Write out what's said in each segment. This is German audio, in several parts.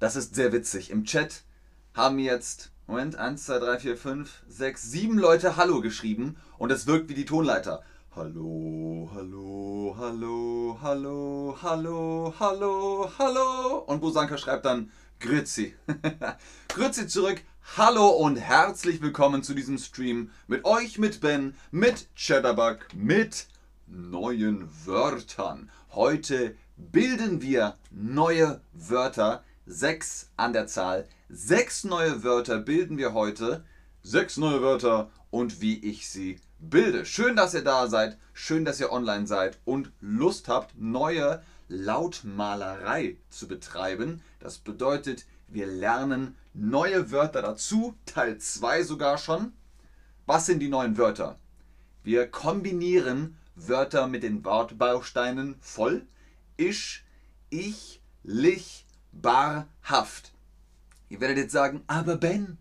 Das ist sehr witzig. Im Chat haben jetzt, Moment, 1, 2, 3, 4, 5, 6, 7 Leute Hallo geschrieben und es wirkt wie die Tonleiter. Hallo, hallo, hallo, hallo, hallo, hallo, hallo. Und Bosanka schreibt dann Grüezi. Grüezi zurück. Hallo und herzlich willkommen zu diesem Stream mit euch, mit Ben, mit Cheddarbug, mit neuen Wörtern. Heute bilden wir neue Wörter sechs an der Zahl. Sechs neue Wörter bilden wir heute. Sechs neue Wörter und wie ich sie bilde. Schön, dass ihr da seid. Schön, dass ihr online seid und Lust habt, neue Lautmalerei zu betreiben. Das bedeutet, wir lernen neue Wörter dazu. Teil 2 sogar schon. Was sind die neuen Wörter? Wir kombinieren Wörter mit den Wortbausteinen voll, ich, ich, lich, barhaft. Ihr werdet jetzt sagen, aber Ben,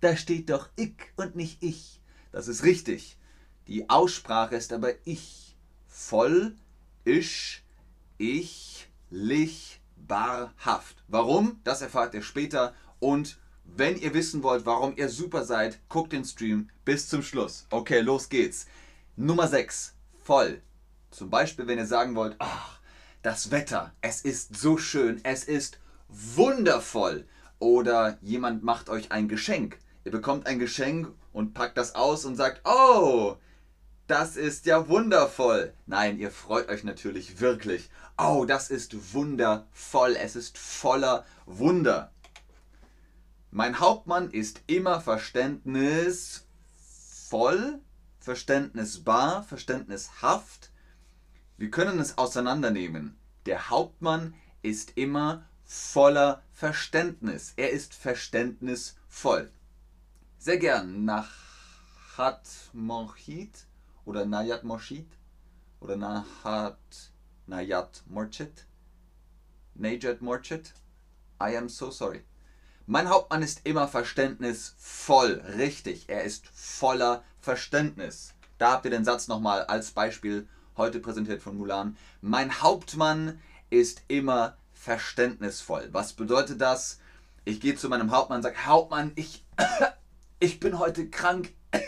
da steht doch ich und nicht ich. Das ist richtig. Die Aussprache ist aber ich. Voll, ich, ich, lich, barhaft. Warum? Das erfahrt ihr später. Und wenn ihr wissen wollt, warum ihr super seid, guckt den Stream bis zum Schluss. Okay, los geht's. Nummer 6. Voll. Zum Beispiel, wenn ihr sagen wollt, ach, das Wetter, es ist so schön, es ist wundervoll. Oder jemand macht euch ein Geschenk. Ihr bekommt ein Geschenk und packt das aus und sagt, oh, das ist ja wundervoll. Nein, ihr freut euch natürlich wirklich. Oh, das ist wundervoll. Es ist voller Wunder. Mein Hauptmann ist immer verständnisvoll, verständnisbar, verständnishaft. Wir können es auseinandernehmen. Der Hauptmann ist immer voller Verständnis. Er ist verständnisvoll. Sehr gern nach Hat Morchit oder Nayat Morchit oder Nahat Nayat Morchit. Najat Morchit. I am so sorry. Mein Hauptmann ist immer verständnisvoll. Richtig, er ist voller Verständnis. Da habt ihr den Satz nochmal als Beispiel heute präsentiert von Mulan. Mein Hauptmann ist immer verständnisvoll. Was bedeutet das? Ich gehe zu meinem Hauptmann und sage, Hauptmann, ich, ich bin heute krank,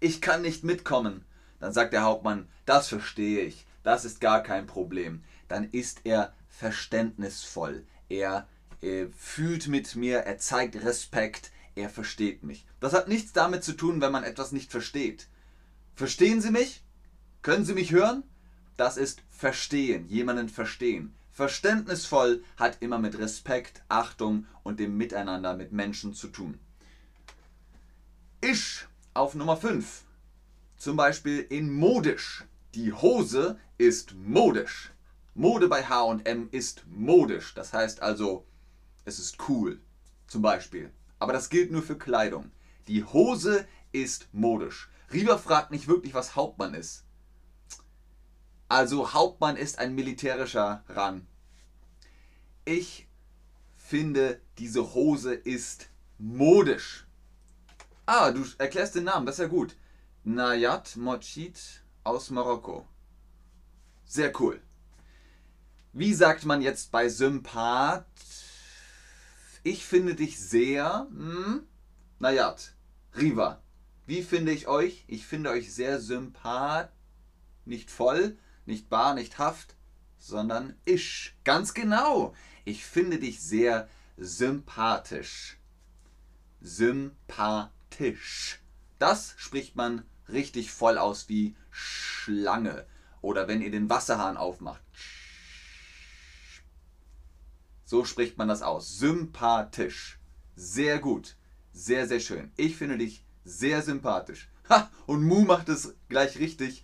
ich kann nicht mitkommen. Dann sagt der Hauptmann, das verstehe ich, das ist gar kein Problem. Dann ist er verständnisvoll. Er äh, fühlt mit mir, er zeigt Respekt, er versteht mich. Das hat nichts damit zu tun, wenn man etwas nicht versteht. Verstehen Sie mich? Können Sie mich hören? Das ist verstehen, jemanden verstehen. Verständnisvoll hat immer mit Respekt, Achtung und dem Miteinander mit Menschen zu tun. Ich auf Nummer 5. Zum Beispiel in modisch. Die Hose ist modisch. Mode bei HM ist modisch. Das heißt also, es ist cool. Zum Beispiel. Aber das gilt nur für Kleidung. Die Hose ist modisch. Riva fragt nicht wirklich, was Hauptmann ist. Also Hauptmann ist ein militärischer Rang. Ich finde, diese Hose ist modisch. Ah, du erklärst den Namen, das ist ja gut. Nayat Mochit aus Marokko. Sehr cool. Wie sagt man jetzt bei Sympath? Ich finde dich sehr. Hm? Nayat, Riva. Wie finde ich euch? Ich finde euch sehr sympath. Nicht voll, nicht bar, nicht haft, sondern ich. Ganz genau. Ich finde dich sehr sympathisch. Sympathisch. Das spricht man richtig voll aus wie Schlange. Oder wenn ihr den Wasserhahn aufmacht. So spricht man das aus. Sympathisch. Sehr gut. Sehr, sehr schön. Ich finde dich sehr sympathisch. Ha! Und Mu macht es gleich richtig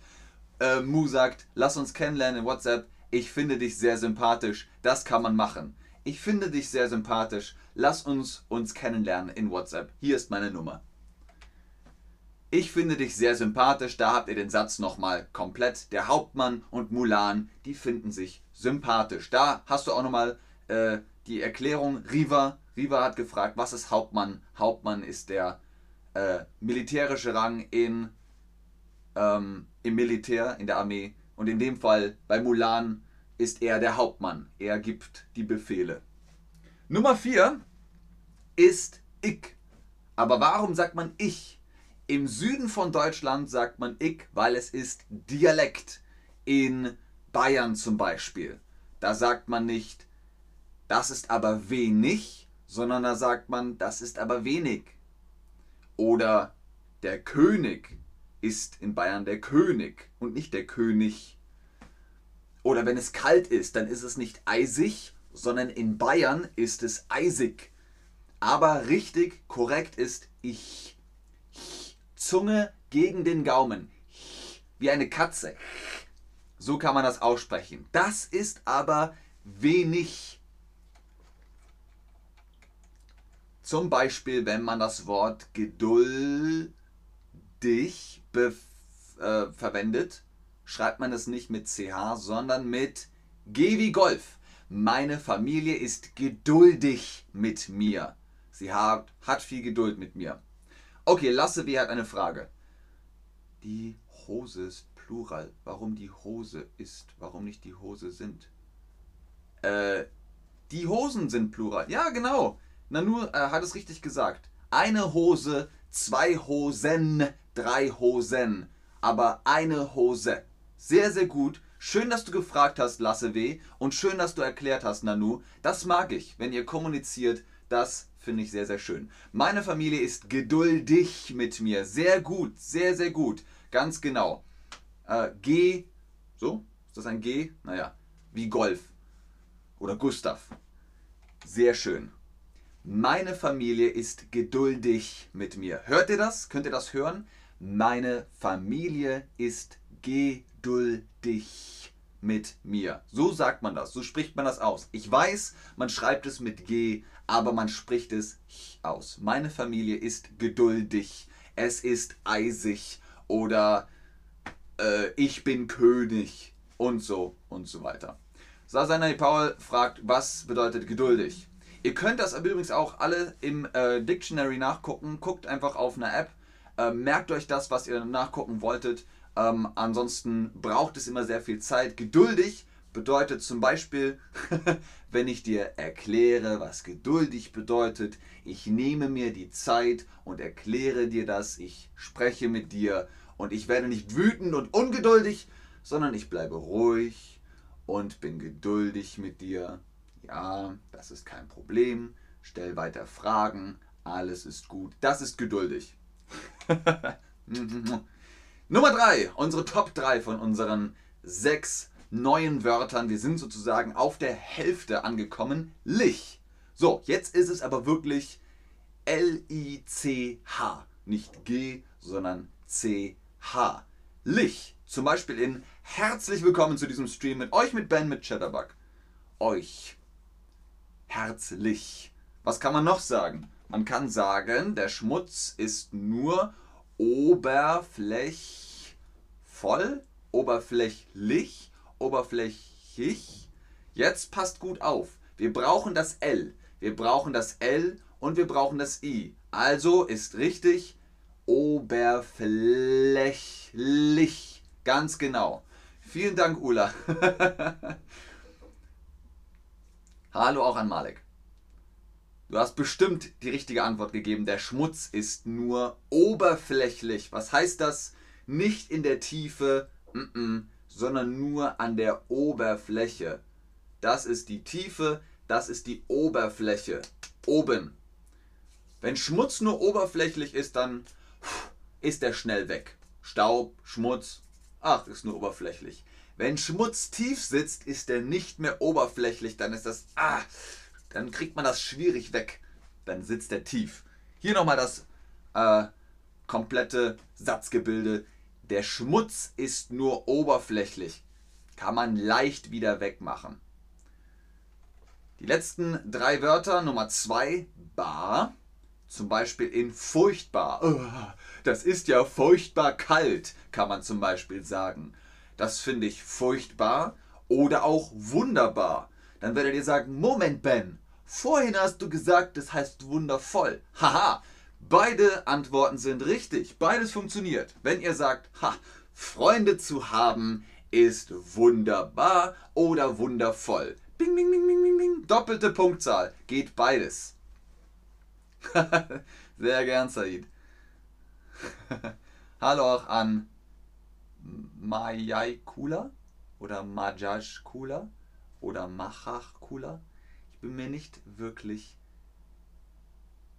äh, Mu sagt, lass uns kennenlernen in WhatsApp, ich finde dich sehr sympathisch, das kann man machen. Ich finde dich sehr sympathisch, lass uns uns kennenlernen in WhatsApp, hier ist meine Nummer. Ich finde dich sehr sympathisch, da habt ihr den Satz nochmal komplett. Der Hauptmann und Mulan, die finden sich sympathisch. Da hast du auch nochmal äh, die Erklärung. Riva, Riva hat gefragt, was ist Hauptmann? Hauptmann ist der äh, militärische Rang in ähm, im Militär, in der Armee. Und in dem Fall bei Mulan ist er der Hauptmann. Er gibt die Befehle. Nummer 4 ist ich. Aber warum sagt man ich? Im Süden von Deutschland sagt man ich, weil es ist Dialekt. In Bayern zum Beispiel. Da sagt man nicht, das ist aber wenig, sondern da sagt man, das ist aber wenig. Oder der König ist in Bayern der König und nicht der König. Oder wenn es kalt ist, dann ist es nicht eisig, sondern in Bayern ist es eisig. Aber richtig, korrekt ist ich. Zunge gegen den Gaumen. Wie eine Katze. So kann man das aussprechen. Das ist aber wenig. Zum Beispiel, wenn man das Wort geduldig äh, verwendet, schreibt man es nicht mit CH, sondern mit G wie Golf. Meine Familie ist geduldig mit mir. Sie hat, hat viel Geduld mit mir. Okay, Lasse W. hat eine Frage. Die Hose ist Plural. Warum die Hose ist, warum nicht die Hose sind? Äh, die Hosen sind Plural. Ja, genau. Nanu äh, hat es richtig gesagt. Eine Hose, zwei Hosen, drei Hosen. Aber eine Hose. Sehr, sehr gut. Schön, dass du gefragt hast, Lasse W. Und schön, dass du erklärt hast, Nanu. Das mag ich, wenn ihr kommuniziert. Das finde ich sehr, sehr schön. Meine Familie ist geduldig mit mir. Sehr gut, sehr, sehr gut. Ganz genau. Äh, G, so? Ist das ein G? Naja, wie Golf. Oder Gustav. Sehr schön. Meine Familie ist geduldig mit mir. Hört ihr das? Könnt ihr das hören? Meine Familie ist geduldig mit mir. So sagt man das, so spricht man das aus. Ich weiß, man schreibt es mit G, aber man spricht es aus. Meine Familie ist geduldig. Es ist eisig oder äh, ich bin König und so und so weiter. Sasanai Paul fragt, was bedeutet geduldig? Ihr könnt das übrigens auch alle im äh, Dictionary nachgucken. Guckt einfach auf eine App. Äh, merkt euch das, was ihr nachgucken wolltet. Ähm, ansonsten braucht es immer sehr viel Zeit. Geduldig bedeutet zum Beispiel, wenn ich dir erkläre, was geduldig bedeutet, ich nehme mir die Zeit und erkläre dir das, ich spreche mit dir und ich werde nicht wütend und ungeduldig, sondern ich bleibe ruhig und bin geduldig mit dir. Ja, das ist kein Problem. Stell weiter Fragen. Alles ist gut. Das ist geduldig. Nummer 3. Unsere Top 3 von unseren sechs neuen Wörtern. Wir sind sozusagen auf der Hälfte angekommen. Lich. So, jetzt ist es aber wirklich L-I-C-H. Nicht G, sondern C-H. Lich. Zum Beispiel in Herzlich willkommen zu diesem Stream mit euch, mit Ben, mit Chatterbug. Euch. Herzlich. Was kann man noch sagen? Man kann sagen, der Schmutz ist nur oberflächvoll, oberflächlich oberflächig. Jetzt passt gut auf. Wir brauchen das L. Wir brauchen das L und wir brauchen das I. Also ist richtig oberflächlich. Ganz genau. Vielen Dank, Ula. Hallo auch an Malek. Du hast bestimmt die richtige Antwort gegeben. Der Schmutz ist nur oberflächlich. Was heißt das? Nicht in der Tiefe. Mm -mm sondern nur an der Oberfläche. Das ist die Tiefe, das ist die Oberfläche. Oben. Wenn Schmutz nur oberflächlich ist, dann ist er schnell weg. Staub, Schmutz, ach, ist nur oberflächlich. Wenn Schmutz tief sitzt, ist er nicht mehr oberflächlich, dann ist das, ah, dann kriegt man das schwierig weg. Dann sitzt er tief. Hier nochmal das äh, komplette Satzgebilde. Der Schmutz ist nur oberflächlich, kann man leicht wieder wegmachen. Die letzten drei Wörter, Nummer zwei, bar, zum Beispiel in furchtbar. Das ist ja furchtbar kalt, kann man zum Beispiel sagen. Das finde ich furchtbar oder auch wunderbar. Dann werdet ihr sagen, Moment Ben, vorhin hast du gesagt, das heißt wundervoll. Haha, Beide Antworten sind richtig. Beides funktioniert. Wenn ihr sagt, ha, Freunde zu haben ist wunderbar oder wundervoll. Bing, bing, bing, bing, bing, bing. Doppelte Punktzahl. Geht beides. Sehr gern, Said. Hallo auch an Majai oder Majaj Kula oder Machach Kula. Bin mir nicht wirklich.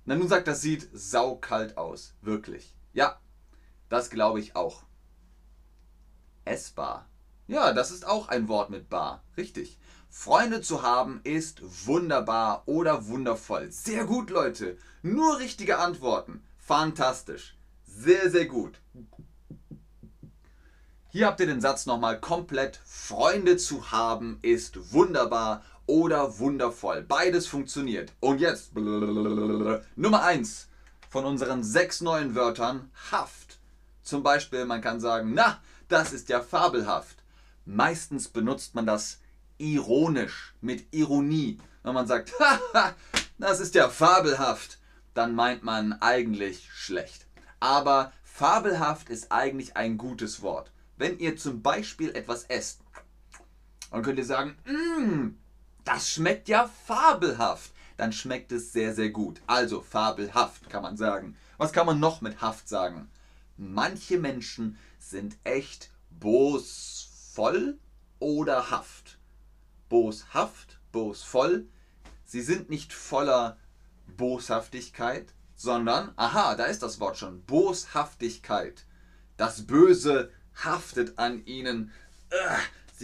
Na, nun sagt, das sieht saukalt aus. Wirklich. Ja, das glaube ich auch. Essbar. Ja, das ist auch ein Wort mit bar. Richtig. Freunde zu haben ist wunderbar oder wundervoll. Sehr gut, Leute. Nur richtige Antworten. Fantastisch. Sehr, sehr gut. Hier habt ihr den Satz nochmal komplett. Freunde zu haben ist wunderbar oder wundervoll. Beides funktioniert. Und jetzt Nummer 1 von unseren sechs neuen Wörtern Haft. Zum Beispiel, man kann sagen, na, das ist ja fabelhaft. Meistens benutzt man das ironisch, mit Ironie. Wenn man sagt, haha, das ist ja fabelhaft, dann meint man eigentlich schlecht. Aber fabelhaft ist eigentlich ein gutes Wort. Wenn ihr zum Beispiel etwas esst, dann könnt ihr sagen, mmm, das schmeckt ja fabelhaft. Dann schmeckt es sehr, sehr gut. Also fabelhaft kann man sagen. Was kann man noch mit Haft sagen? Manche Menschen sind echt bosvoll oder haft. Boshaft, bosvoll. Sie sind nicht voller Boshaftigkeit, sondern, aha, da ist das Wort schon, Boshaftigkeit. Das Böse haftet an ihnen.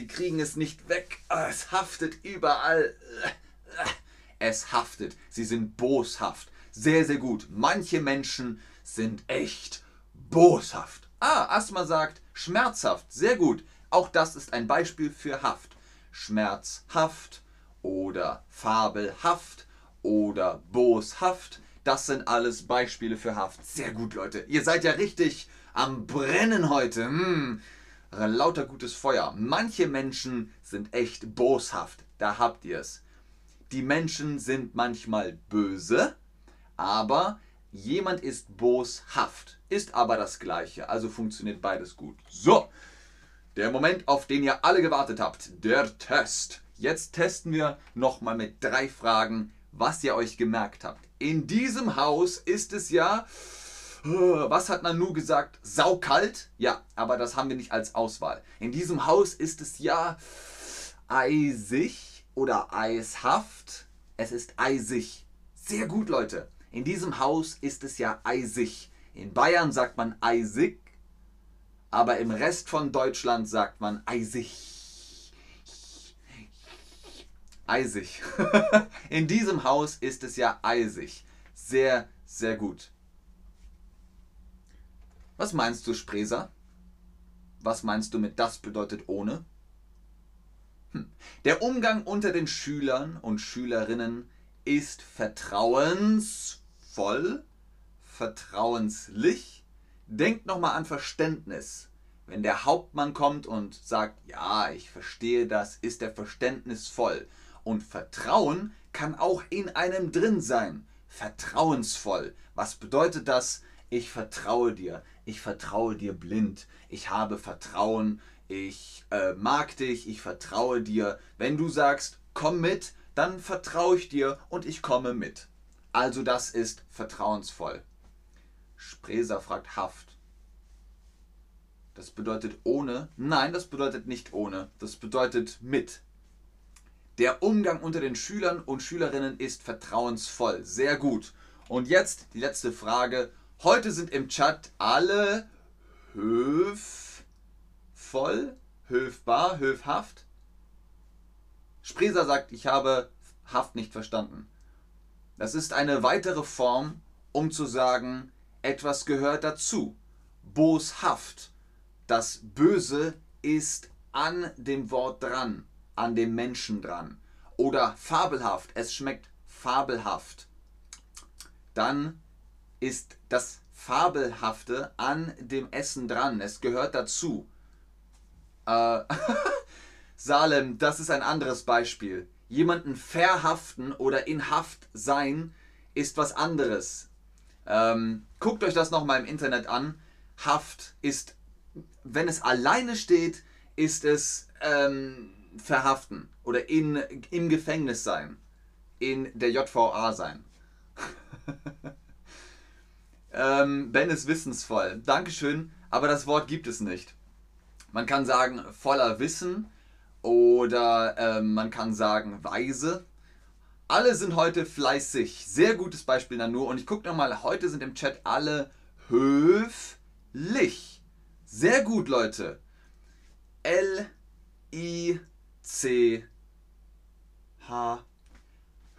Sie kriegen es nicht weg. Es haftet überall. Es haftet. Sie sind boshaft. Sehr, sehr gut. Manche Menschen sind echt boshaft. Ah, Asthma sagt schmerzhaft. Sehr gut. Auch das ist ein Beispiel für Haft. Schmerzhaft oder fabelhaft oder boshaft. Das sind alles Beispiele für Haft. Sehr gut, Leute. Ihr seid ja richtig am Brennen heute. Hm. Lauter gutes Feuer. Manche Menschen sind echt boshaft. Da habt ihr es. Die Menschen sind manchmal böse, aber jemand ist boshaft. Ist aber das gleiche. Also funktioniert beides gut. So. Der Moment, auf den ihr alle gewartet habt. Der Test. Jetzt testen wir nochmal mit drei Fragen, was ihr euch gemerkt habt. In diesem Haus ist es ja was hat Nanu gesagt? Saukalt? Ja, aber das haben wir nicht als Auswahl. In diesem Haus ist es ja eisig oder eishaft. Es ist eisig. Sehr gut, Leute. In diesem Haus ist es ja eisig. In Bayern sagt man eisig, aber im Rest von Deutschland sagt man eisig. Eisig. In diesem Haus ist es ja eisig. Sehr, sehr gut. Was meinst du, Spreser? Was meinst du mit das bedeutet ohne? Hm. Der Umgang unter den Schülern und Schülerinnen ist vertrauensvoll, vertrauenslich. Denkt nochmal an Verständnis. Wenn der Hauptmann kommt und sagt, ja, ich verstehe das, ist er verständnisvoll. Und Vertrauen kann auch in einem drin sein. Vertrauensvoll. Was bedeutet das? Ich vertraue dir ich vertraue dir blind, ich habe Vertrauen, ich äh, mag dich, ich vertraue dir. Wenn du sagst, komm mit, dann vertraue ich dir und ich komme mit. Also das ist vertrauensvoll. Spreser fragt Haft. Das bedeutet ohne? Nein, das bedeutet nicht ohne. Das bedeutet mit. Der Umgang unter den Schülern und Schülerinnen ist vertrauensvoll. Sehr gut. Und jetzt die letzte Frage. Heute sind im Chat alle höfvoll, höfbar, höfhaft. Spreser sagt, ich habe Haft nicht verstanden. Das ist eine weitere Form, um zu sagen, etwas gehört dazu. Boshaft. Das Böse ist an dem Wort dran, an dem Menschen dran. Oder fabelhaft, es schmeckt fabelhaft. Dann ist das Fabelhafte an dem Essen dran. Es gehört dazu. Äh, Salem, das ist ein anderes Beispiel. Jemanden verhaften oder in Haft sein ist was anderes. Ähm, guckt euch das nochmal im Internet an. Haft ist, wenn es alleine steht, ist es ähm, verhaften oder in, im Gefängnis sein. In der JVA sein. ähm, ben ist wissensvoll. Dankeschön, aber das Wort gibt es nicht. Man kann sagen voller Wissen oder ähm, man kann sagen weise. Alle sind heute fleißig. Sehr gutes Beispiel Nanu. Und ich gucke nochmal, heute sind im Chat alle höflich. Sehr gut, Leute. L-I-C-H.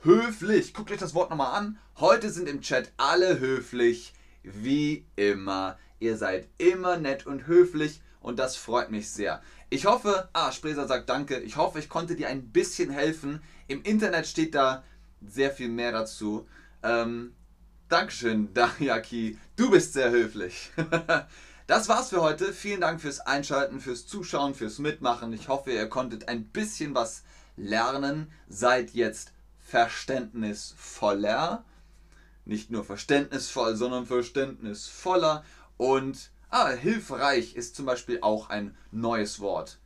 Höflich. Guckt euch das Wort nochmal an. Heute sind im Chat alle höflich. Wie immer. Ihr seid immer nett und höflich und das freut mich sehr. Ich hoffe, ah, Spreser sagt danke. Ich hoffe, ich konnte dir ein bisschen helfen. Im Internet steht da sehr viel mehr dazu. Ähm, Dankeschön, Dayaki. Du bist sehr höflich. Das war's für heute. Vielen Dank fürs Einschalten, fürs Zuschauen, fürs Mitmachen. Ich hoffe, ihr konntet ein bisschen was lernen. Seid jetzt verständnisvoller. Nicht nur verständnisvoll, sondern verständnisvoller. Und ah, hilfreich ist zum Beispiel auch ein neues Wort.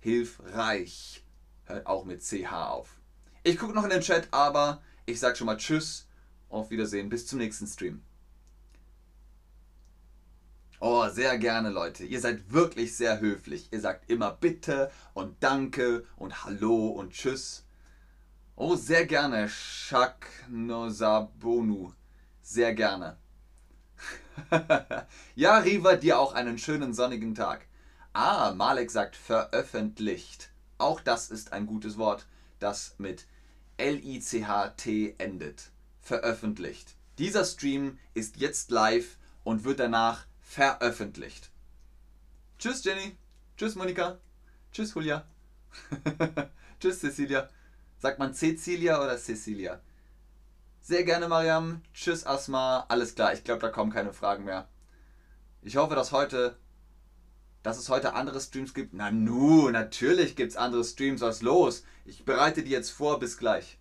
Hilfreich. Hört auch mit CH auf. Ich gucke noch in den Chat, aber ich sage schon mal Tschüss. Auf Wiedersehen. Bis zum nächsten Stream. Oh, sehr gerne, Leute. Ihr seid wirklich sehr höflich. Ihr sagt immer Bitte und Danke und Hallo und Tschüss. Oh, sehr gerne, Shak Nosabonu. Sehr gerne. ja, Riva, dir auch einen schönen sonnigen Tag. Ah, Malek sagt veröffentlicht. Auch das ist ein gutes Wort, das mit L-I-C-H-T endet. Veröffentlicht. Dieser Stream ist jetzt live und wird danach veröffentlicht. Tschüss Jenny. Tschüss Monika. Tschüss Julia. Tschüss Cecilia. Sagt man Cecilia oder Cecilia? Sehr gerne Mariam. Tschüss Asma. Alles klar, ich glaube, da kommen keine Fragen mehr. Ich hoffe, dass heute dass es heute andere Streams gibt. Na nu, natürlich gibt es andere Streams. Was los? Ich bereite die jetzt vor. Bis gleich.